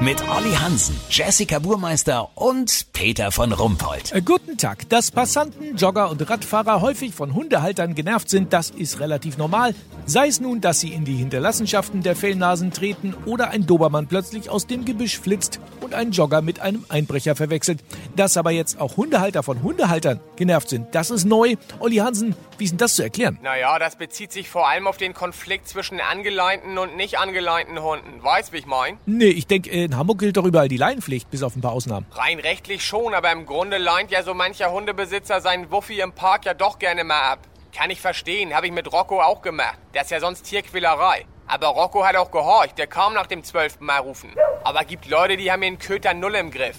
Mit Olli Hansen, Jessica Burmeister und Peter von Rumpold. Äh, Guten Tag. Dass Passanten, Jogger und Radfahrer häufig von Hundehaltern genervt sind, das ist relativ normal. Sei es nun, dass sie in die Hinterlassenschaften der Fellnasen treten oder ein Dobermann plötzlich aus dem Gebüsch flitzt und einen Jogger mit einem Einbrecher verwechselt. Dass aber jetzt auch Hundehalter von Hundehaltern genervt sind, das ist neu. Olli Hansen, wie ist denn das zu erklären? Naja, das bezieht sich vor allem auf den Konflikt zwischen angeleinten und nicht angeleinten Hunden. Weißt, wie ich mein? Nee, ich denke, in Hamburg gilt doch überall die Leinenpflicht, bis auf ein paar Ausnahmen. Rein rechtlich schon, aber im Grunde leint ja so mancher Hundebesitzer seinen Wuffi im Park ja doch gerne mal ab. Kann ich verstehen, habe ich mit Rocco auch gemacht. Das ist ja sonst Tierquälerei. Aber Rocco hat auch gehorcht, der kam nach dem zwölften Mal rufen. Aber gibt Leute, die haben den Köter null im Griff.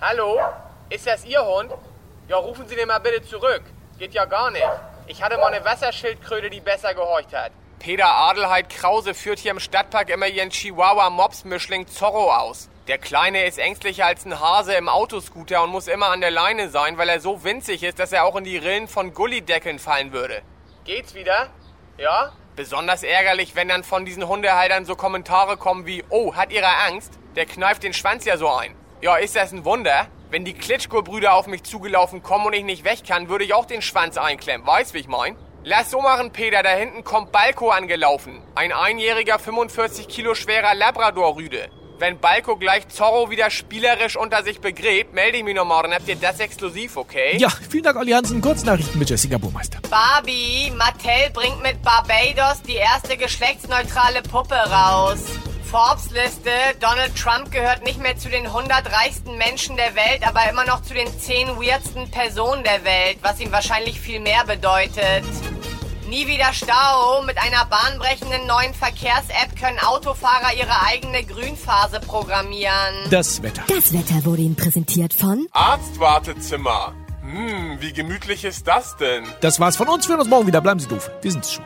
Hallo? Ist das Ihr Hund? Ja, rufen Sie den mal bitte zurück. Geht ja gar nicht. Ich hatte mal eine Wasserschildkröte, die besser gehorcht hat. Peter Adelheid Krause führt hier im Stadtpark immer ihren Chihuahua-Mops-Mischling Zorro aus. Der Kleine ist ängstlicher als ein Hase im Autoscooter und muss immer an der Leine sein, weil er so winzig ist, dass er auch in die Rillen von Gullideckeln fallen würde. Geht's wieder? Ja? Besonders ärgerlich, wenn dann von diesen Hundehaltern so Kommentare kommen wie, oh, hat ihre Angst? Der kneift den Schwanz ja so ein. Ja, ist das ein Wunder? Wenn die Klitschko-Brüder auf mich zugelaufen kommen und ich nicht weg kann, würde ich auch den Schwanz einklemmen. Weißt, wie ich mein? Lass so machen, Peter. Da hinten kommt Balko angelaufen. Ein einjähriger, 45 Kilo schwerer Labrador-Rüde. Wenn Balko gleich Zorro wieder spielerisch unter sich begräbt, melde ich mich nochmal, dann habt ihr das exklusiv, okay? Ja, vielen Dank, Olli Hansen. Kurznachrichten mit Jessica Burmeister. Barbie, Mattel bringt mit Barbados die erste geschlechtsneutrale Puppe raus. Forbes-Liste, Donald Trump gehört nicht mehr zu den 100 reichsten Menschen der Welt, aber immer noch zu den 10 weirdsten Personen der Welt, was ihm wahrscheinlich viel mehr bedeutet. Nie wieder Stau. Mit einer bahnbrechenden neuen Verkehrs-App können Autofahrer ihre eigene Grünphase programmieren. Das Wetter. Das Wetter wurde Ihnen präsentiert von Arztwartezimmer. Hm, wie gemütlich ist das denn? Das war's von uns. Wir hören uns morgen wieder. Bleiben Sie doof. Wir sind's schon.